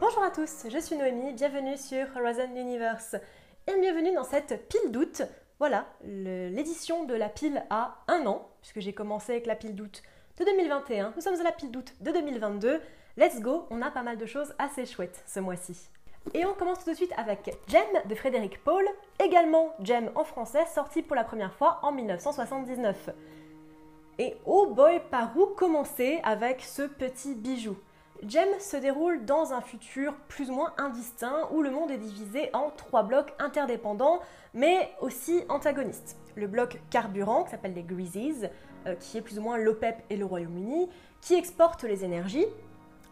Bonjour à tous, je suis Noémie, bienvenue sur Horizon Universe et bienvenue dans cette pile d'août. Voilà, l'édition de la pile a un an, puisque j'ai commencé avec la pile d'août de 2021. Nous sommes à la pile d'août de 2022. Let's go, on a pas mal de choses assez chouettes ce mois-ci. Et on commence tout de suite avec Gem de Frédéric Paul, également Gem en français, sorti pour la première fois en 1979. Et oh boy, par où commencer avec ce petit bijou? Gem se déroule dans un futur plus ou moins indistinct où le monde est divisé en trois blocs interdépendants mais aussi antagonistes. Le bloc carburant qui s'appelle les Greasies, euh, qui est plus ou moins l'OPEP et le Royaume-Uni, qui exporte les énergies,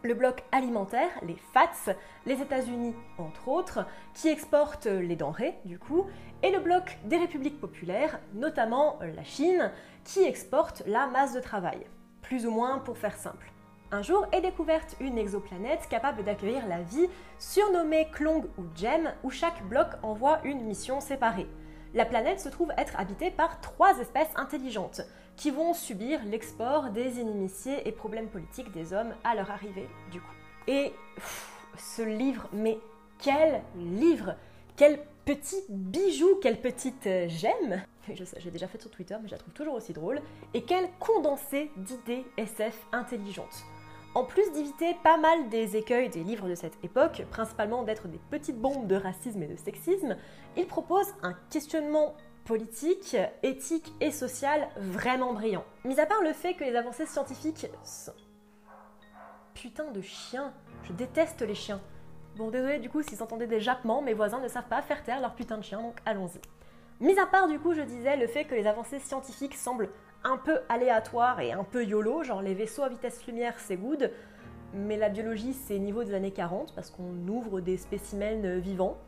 le bloc alimentaire, les FATS, les États-Unis entre autres, qui exportent les denrées du coup, et le bloc des républiques populaires, notamment la Chine, qui exporte la masse de travail. Plus ou moins pour faire simple. Un jour est découverte une exoplanète capable d'accueillir la vie, surnommée Klong ou Gem, où chaque bloc envoie une mission séparée. La planète se trouve être habitée par trois espèces intelligentes, qui vont subir l'export des inimitiés et problèmes politiques des hommes à leur arrivée, du coup. Et ce livre, mais quel livre Quel petit bijou, quelle petite euh, gemme Je sais, j'ai déjà fait sur Twitter, mais je la trouve toujours aussi drôle. Et quel condensé d'idées SF intelligentes en plus d'éviter pas mal des écueils des livres de cette époque, principalement d'être des petites bombes de racisme et de sexisme, il propose un questionnement politique, éthique et social vraiment brillant. Mis à part le fait que les avancées scientifiques sont... Putain de chiens, je déteste les chiens. Bon, désolé du coup s'ils entendaient des jappements, mes voisins ne savent pas faire taire leur putain de chien, donc allons-y. Mis à part du coup, je disais, le fait que les avancées scientifiques semblent un peu aléatoire et un peu YOLO, genre les vaisseaux à vitesse lumière c'est good, mais la biologie c'est niveau des années 40 parce qu'on ouvre des spécimens vivants,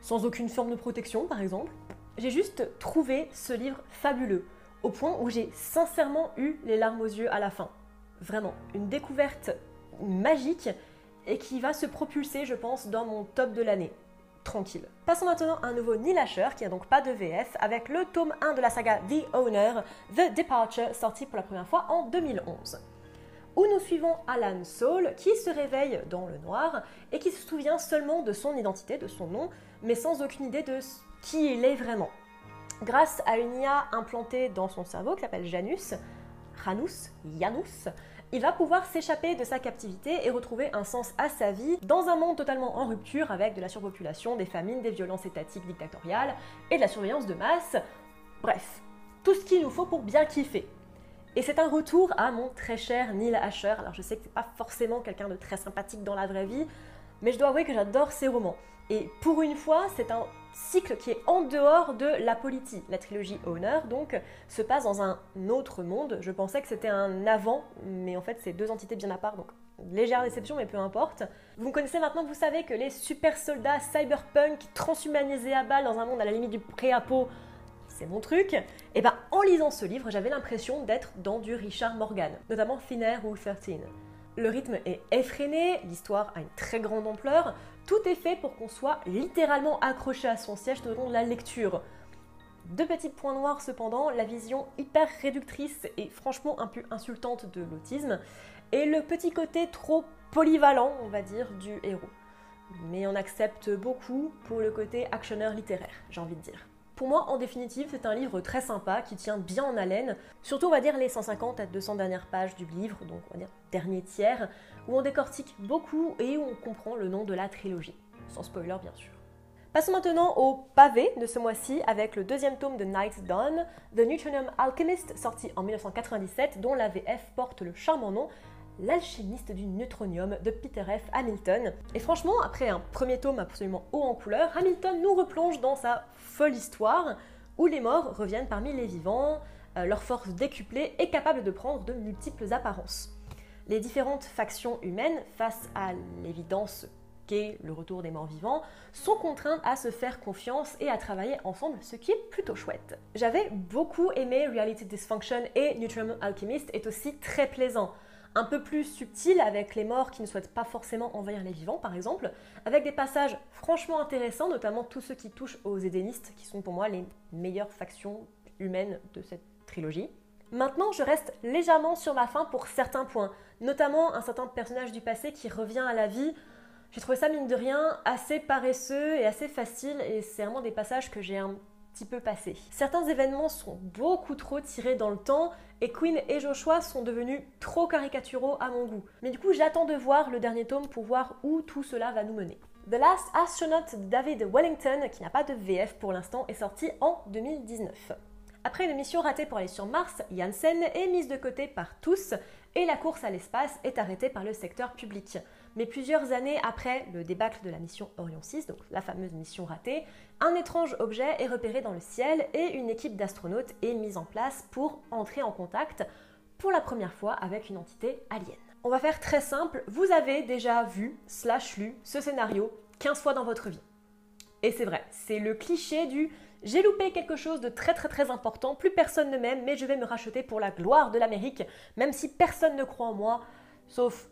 sans aucune forme de protection par exemple. J'ai juste trouvé ce livre fabuleux, au point où j'ai sincèrement eu les larmes aux yeux à la fin. Vraiment, une découverte magique et qui va se propulser, je pense, dans mon top de l'année tranquille. Passons maintenant à un nouveau Neil Asher, qui n'a donc pas de VF, avec le tome 1 de la saga The Owner, The Departure, sorti pour la première fois en 2011 où nous suivons Alan Saul qui se réveille dans le noir et qui se souvient seulement de son identité, de son nom, mais sans aucune idée de qui il est vraiment. Grâce à une IA implantée dans son cerveau qui s'appelle Janus, Janus, Janus, il va pouvoir s'échapper de sa captivité et retrouver un sens à sa vie dans un monde totalement en rupture avec de la surpopulation, des famines, des violences étatiques dictatoriales et de la surveillance de masse. Bref, tout ce qu'il nous faut pour bien kiffer. Et c'est un retour à mon très cher Neil Asher. Alors je sais que c'est pas forcément quelqu'un de très sympathique dans la vraie vie, mais je dois avouer que j'adore ses romans. Et pour une fois, c'est un cycle qui est en dehors de la politique. La trilogie Honor, donc, se passe dans un autre monde. Je pensais que c'était un avant, mais en fait, c'est deux entités bien à part, donc légère déception, mais peu importe. Vous me connaissez maintenant, vous savez que les super soldats cyberpunk transhumanisés à balle dans un monde à la limite du pré-apo, c'est mon truc. Et ben, en lisant ce livre, j'avais l'impression d'être dans du Richard Morgan, notamment Finnair ou 13. Le rythme est effréné, l'histoire a une très grande ampleur, tout est fait pour qu'on soit littéralement accroché à son siège tout au long de la lecture. Deux petits points noirs cependant, la vision hyper réductrice et franchement un peu insultante de l'autisme, et le petit côté trop polyvalent, on va dire, du héros. Mais on accepte beaucoup pour le côté actionneur littéraire, j'ai envie de dire. Pour moi, en définitive, c'est un livre très sympa qui tient bien en haleine, surtout on va dire les 150 à 200 dernières pages du livre, donc on va dire dernier tiers, où on décortique beaucoup et où on comprend le nom de la trilogie, sans spoiler bien sûr. Passons maintenant au pavé de ce mois-ci avec le deuxième tome de Night's Dawn, The Neutronium Alchemist, sorti en 1997, dont la VF porte le charmant nom L'alchimiste du neutronium de Peter F. Hamilton. Et franchement, après un premier tome absolument haut en couleur, Hamilton nous replonge dans sa folle histoire où les morts reviennent parmi les vivants, euh, leur force décuplée est capable de prendre de multiples apparences. Les différentes factions humaines, face à l'évidence qu'est le retour des morts vivants, sont contraintes à se faire confiance et à travailler ensemble, ce qui est plutôt chouette. J'avais beaucoup aimé Reality Dysfunction et Neutronium Alchemist est aussi très plaisant un peu plus subtil avec les morts qui ne souhaitent pas forcément envahir les vivants, par exemple, avec des passages franchement intéressants, notamment tous ceux qui touchent aux édénistes, qui sont pour moi les meilleures factions humaines de cette trilogie. Maintenant, je reste légèrement sur ma fin pour certains points, notamment un certain personnage du passé qui revient à la vie J'ai trouvé ça, mine de rien, assez paresseux et assez facile, et c'est vraiment des passages que j'ai un petit peu passés. Certains événements sont beaucoup trop tirés dans le temps, et Queen et Joshua sont devenus trop caricaturaux à mon goût. Mais du coup, j'attends de voir le dernier tome pour voir où tout cela va nous mener. The Last Astronaut de David Wellington, qui n'a pas de VF pour l'instant, est sorti en 2019. Après une mission ratée pour aller sur Mars, Janssen est mise de côté par tous et la course à l'espace est arrêtée par le secteur public. Mais plusieurs années après le débâcle de la mission Orion 6, donc la fameuse mission ratée, un étrange objet est repéré dans le ciel et une équipe d'astronautes est mise en place pour entrer en contact pour la première fois avec une entité alien. On va faire très simple, vous avez déjà vu, slash lu, ce scénario 15 fois dans votre vie. Et c'est vrai, c'est le cliché du j'ai loupé quelque chose de très très très important, plus personne ne m'aime, mais je vais me racheter pour la gloire de l'Amérique, même si personne ne croit en moi, sauf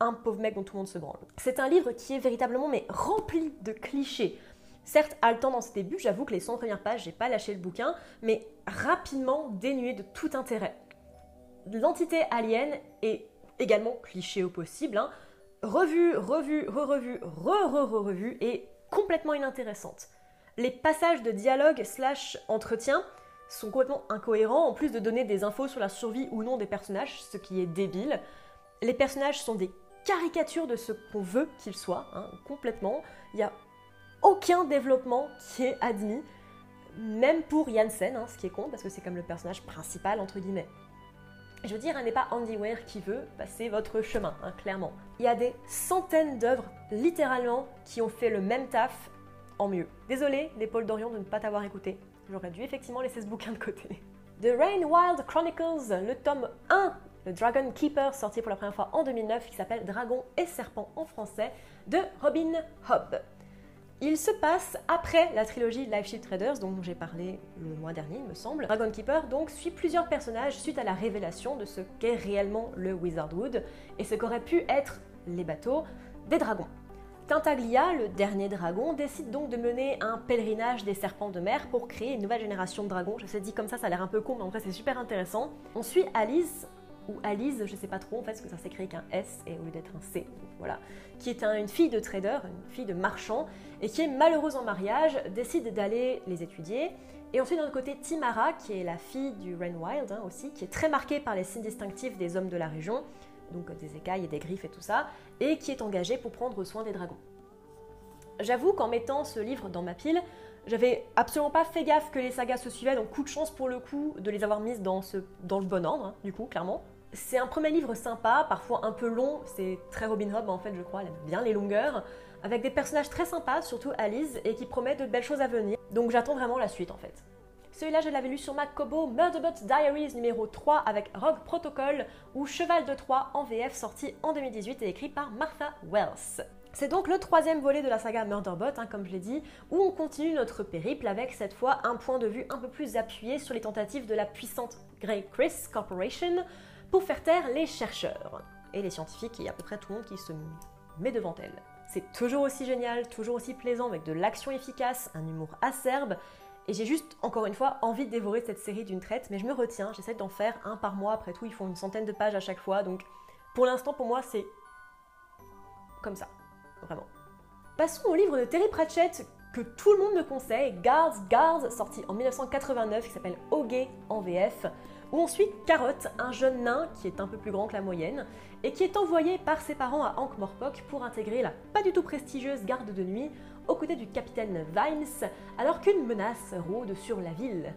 un pauvre mec dont tout le monde se branle. C'est un livre qui est véritablement mais rempli de clichés. Certes, haletant dans ses débuts, j'avoue que les 100 premières pages, j'ai pas lâché le bouquin, mais rapidement dénué de tout intérêt. L'entité alien est également cliché au possible, hein. revue, revue, re-revue, re-re-re-revue, et complètement inintéressante. Les passages de dialogue slash entretien sont complètement incohérents, en plus de donner des infos sur la survie ou non des personnages, ce qui est débile. Les personnages sont des caricature de ce qu'on veut qu'il soit, hein, complètement. Il n'y a aucun développement qui est admis, même pour Janssen, hein, ce qui est con, parce que c'est comme le personnage principal, entre guillemets. Je veux dire, elle n'est pas Andy Weir qui veut passer votre chemin, hein, clairement. Il y a des centaines d'œuvres, littéralement, qui ont fait le même taf en mieux. Désolé, les Paul Dorion, de ne pas t'avoir écouté. J'aurais dû effectivement laisser ce bouquin de côté. The Rain Wild Chronicles, le tome 1 le Dragon Keeper, sorti pour la première fois en 2009, qui s'appelle Dragon et Serpent en français, de Robin Hobb. Il se passe après la trilogie Life Shield Traders dont j'ai parlé le mois dernier, il me semble. Dragon Keeper donc suit plusieurs personnages suite à la révélation de ce qu'est réellement le Wizardwood et ce qu'auraient pu être les bateaux des dragons. Tintaglia, le dernier dragon, décide donc de mener un pèlerinage des serpents de mer pour créer une nouvelle génération de dragons. Je sais dit comme ça, ça a l'air un peu con, mais en vrai c'est super intéressant. On suit Alice, ou Alice, je sais pas trop en fait, parce que ça s'écrit avec un S et au lieu d'être un C, voilà, qui est une fille de trader, une fille de marchand, et qui est malheureuse en mariage, décide d'aller les étudier. Et ensuite, d'un autre côté, Timara, qui est la fille du Ren hein, aussi, qui est très marquée par les signes distinctifs des hommes de la région, donc des écailles et des griffes et tout ça, et qui est engagée pour prendre soin des dragons. J'avoue qu'en mettant ce livre dans ma pile, j'avais absolument pas fait gaffe que les sagas se suivaient, donc coup de chance pour le coup de les avoir mises dans le bon ordre, hein, du coup, clairement. C'est un premier livre sympa, parfois un peu long, c'est très Robin Hood en fait, je crois, elle aime bien les longueurs, avec des personnages très sympas, surtout Alice, et qui promet de belles choses à venir. Donc j'attends vraiment la suite en fait. Celui-là, je l'avais lu sur Macobo, Murderbot Diaries numéro 3 avec Rogue Protocol ou Cheval de Troie en VF sorti en 2018 et écrit par Martha Wells. C'est donc le troisième volet de la saga Murderbot, hein, comme je l'ai dit, où on continue notre périple avec cette fois un point de vue un peu plus appuyé sur les tentatives de la puissante Grey Chris Corporation pour faire taire les chercheurs et les scientifiques et à peu près tout le monde qui se met devant elle. C'est toujours aussi génial, toujours aussi plaisant avec de l'action efficace, un humour acerbe et j'ai juste, encore une fois, envie de dévorer cette série d'une traite, mais je me retiens, j'essaie d'en faire un par mois, après tout ils font une centaine de pages à chaque fois, donc pour l'instant pour moi c'est comme ça vraiment. Passons au livre de Terry Pratchett que tout le monde me conseille, Guards Guards, sorti en 1989, qui s'appelle Hogue en VF, où on suit Carotte, un jeune nain qui est un peu plus grand que la moyenne, et qui est envoyé par ses parents à Ankh-Morpok pour intégrer la pas du tout prestigieuse garde de nuit aux côtés du capitaine Vines, alors qu'une menace rôde sur la ville.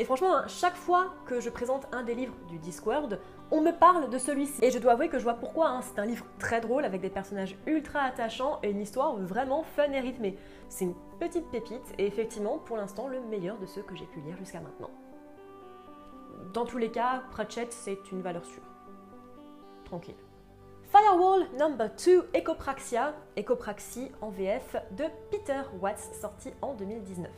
Et franchement, hein, chaque fois que je présente un des livres du Discworld, on me parle de celui-ci. Et je dois avouer que je vois pourquoi. Hein. C'est un livre très drôle avec des personnages ultra attachants et une histoire vraiment fun et rythmée. C'est une petite pépite et effectivement, pour l'instant, le meilleur de ceux que j'ai pu lire jusqu'à maintenant. Dans tous les cas, Pratchett, c'est une valeur sûre. Tranquille. Firewall Number 2 Ecopraxia, Ecopraxie en VF de Peter Watts, sorti en 2019.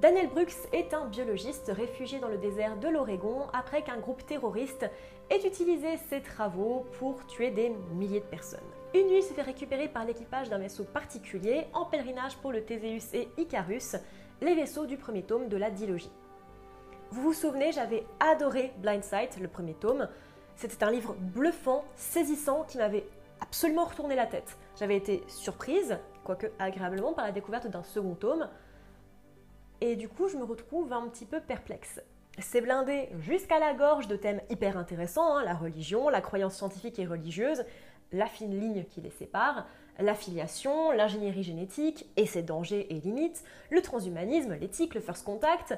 Daniel Brooks est un biologiste réfugié dans le désert de l'Oregon après qu'un groupe terroriste ait utilisé ses travaux pour tuer des milliers de personnes. Une nuit se fait récupérer par l'équipage d'un vaisseau particulier en pèlerinage pour le Théséus et Icarus, les vaisseaux du premier tome de la dilogie. Vous vous souvenez, j'avais adoré Blind Sight, le premier tome. C'était un livre bluffant, saisissant, qui m'avait absolument retourné la tête. J'avais été surprise, quoique agréablement, par la découverte d'un second tome. Et du coup, je me retrouve un petit peu perplexe. C'est blindé jusqu'à la gorge de thèmes hyper intéressants, hein, la religion, la croyance scientifique et religieuse, la fine ligne qui les sépare, l'affiliation, l'ingénierie génétique et ses dangers et limites, le transhumanisme, l'éthique, le first contact.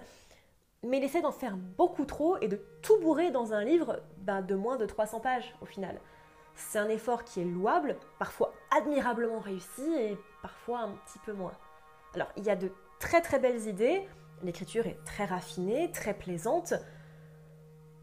Mais il essaie d'en faire beaucoup trop et de tout bourrer dans un livre bah, de moins de 300 pages au final. C'est un effort qui est louable, parfois admirablement réussi et parfois un petit peu moins. Alors, il y a de très très belles idées, l'écriture est très raffinée, très plaisante,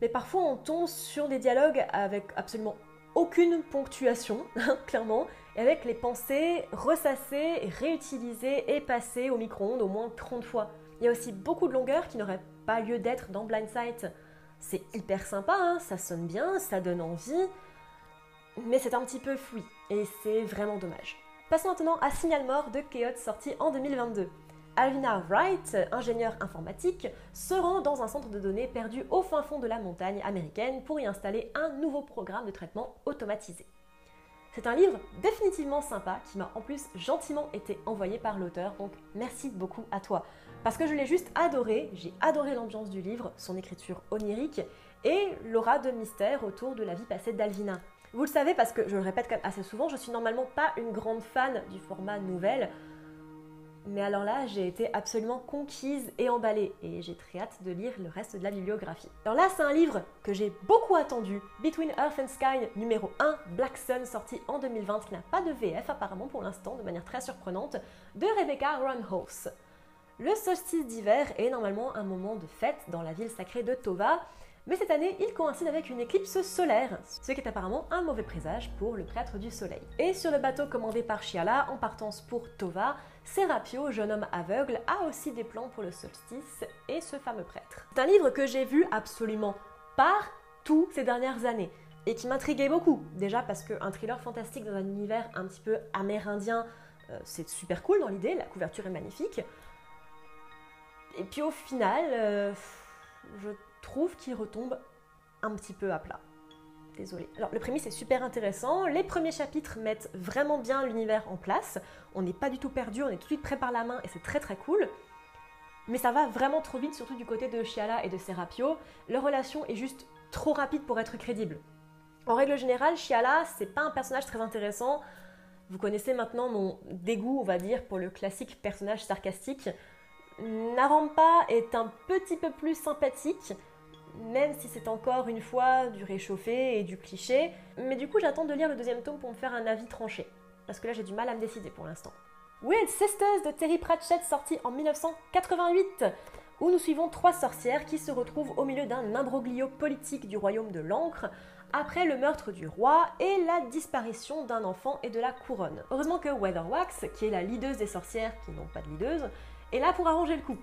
mais parfois on tombe sur des dialogues avec absolument aucune ponctuation, clairement, et avec les pensées ressassées, réutilisées et passées au micro-ondes au moins 30 fois. Il y a aussi beaucoup de longueur qui n'aurait pas lieu d'être dans Blind Sight. C'est hyper sympa, hein, ça sonne bien, ça donne envie, mais c'est un petit peu fouillis, et c'est vraiment dommage. Passons maintenant à Signal Mort de Chaos sorti en 2022. Alvina Wright, ingénieure informatique, se rend dans un centre de données perdu au fin fond de la montagne américaine pour y installer un nouveau programme de traitement automatisé. C'est un livre définitivement sympa qui m'a en plus gentiment été envoyé par l'auteur, donc merci beaucoup à toi. Parce que je l'ai juste adoré, j'ai adoré l'ambiance du livre, son écriture onirique et l'aura de mystère autour de la vie passée d'Alvina. Vous le savez parce que je le répète assez souvent, je suis normalement pas une grande fan du format nouvelle. Mais alors là, j'ai été absolument conquise et emballée et j'ai très hâte de lire le reste de la bibliographie. Alors là, c'est un livre que j'ai beaucoup attendu, Between Earth and Sky numéro 1, Black Sun, sorti en 2020, qui n'a pas de VF apparemment pour l'instant, de manière très surprenante, de Rebecca Runhouse. Le solstice d'hiver est normalement un moment de fête dans la ville sacrée de Tova, mais cette année, il coïncide avec une éclipse solaire, ce qui est apparemment un mauvais présage pour le prêtre du soleil. Et sur le bateau commandé par Chiala, en partance pour Tova, Serapio, jeune homme aveugle, a aussi des plans pour le solstice et ce fameux prêtre. C'est un livre que j'ai vu absolument partout ces dernières années et qui m'intriguait beaucoup. Déjà parce qu'un thriller fantastique dans un univers un petit peu amérindien, euh, c'est super cool dans l'idée, la couverture est magnifique. Et puis au final, euh, je trouve qu'il retombe un petit peu à plat. Désolée. Alors le prémisse est super intéressant, les premiers chapitres mettent vraiment bien l'univers en place, on n'est pas du tout perdu, on est tout de suite prêt par la main et c'est très très cool. Mais ça va vraiment trop vite, surtout du côté de Chiala et de Serapio. Leur relation est juste trop rapide pour être crédible. En règle générale, Chiala, c'est pas un personnage très intéressant. Vous connaissez maintenant mon dégoût, on va dire, pour le classique personnage sarcastique. Narampa est un petit peu plus sympathique, même si c'est encore une fois du réchauffé et du cliché. Mais du coup, j'attends de lire le deuxième tome pour me faire un avis tranché. Parce que là, j'ai du mal à me décider pour l'instant. Weird Sisters de Terry Pratchett, sorti en 1988, où nous suivons trois sorcières qui se retrouvent au milieu d'un imbroglio politique du royaume de l'encre après le meurtre du roi et la disparition d'un enfant et de la couronne. Heureusement que Weatherwax, qui est la leaduse des sorcières qui n'ont pas de leaduse, est là pour arranger le coup.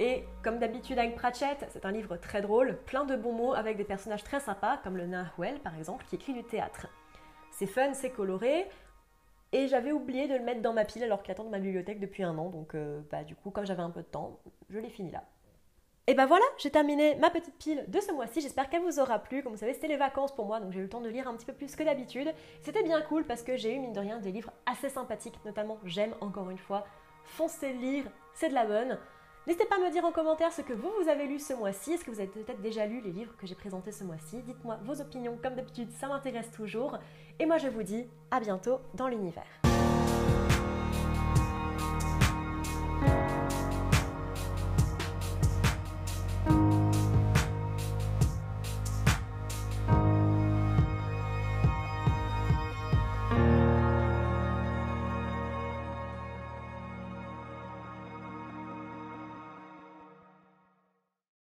Et comme d'habitude avec Pratchett, c'est un livre très drôle, plein de bons mots avec des personnages très sympas, comme le nain Hwell par exemple, qui écrit du théâtre. C'est fun, c'est coloré, et j'avais oublié de le mettre dans ma pile alors qu'il attend de ma bibliothèque depuis un an, donc euh, bah, du coup, comme j'avais un peu de temps, je l'ai fini là. Et ben voilà, j'ai terminé ma petite pile de ce mois-ci. J'espère qu'elle vous aura plu. Comme vous savez, c'était les vacances pour moi, donc j'ai eu le temps de lire un petit peu plus que d'habitude. C'était bien cool parce que j'ai eu, mine de rien, des livres assez sympathiques, notamment J'aime encore une fois. Foncez lire, c'est de la bonne. N'hésitez pas à me dire en commentaire ce que vous, vous avez lu ce mois-ci. Est-ce que vous avez peut-être déjà lu les livres que j'ai présentés ce mois-ci? Dites-moi vos opinions, comme d'habitude, ça m'intéresse toujours. Et moi, je vous dis à bientôt dans l'univers.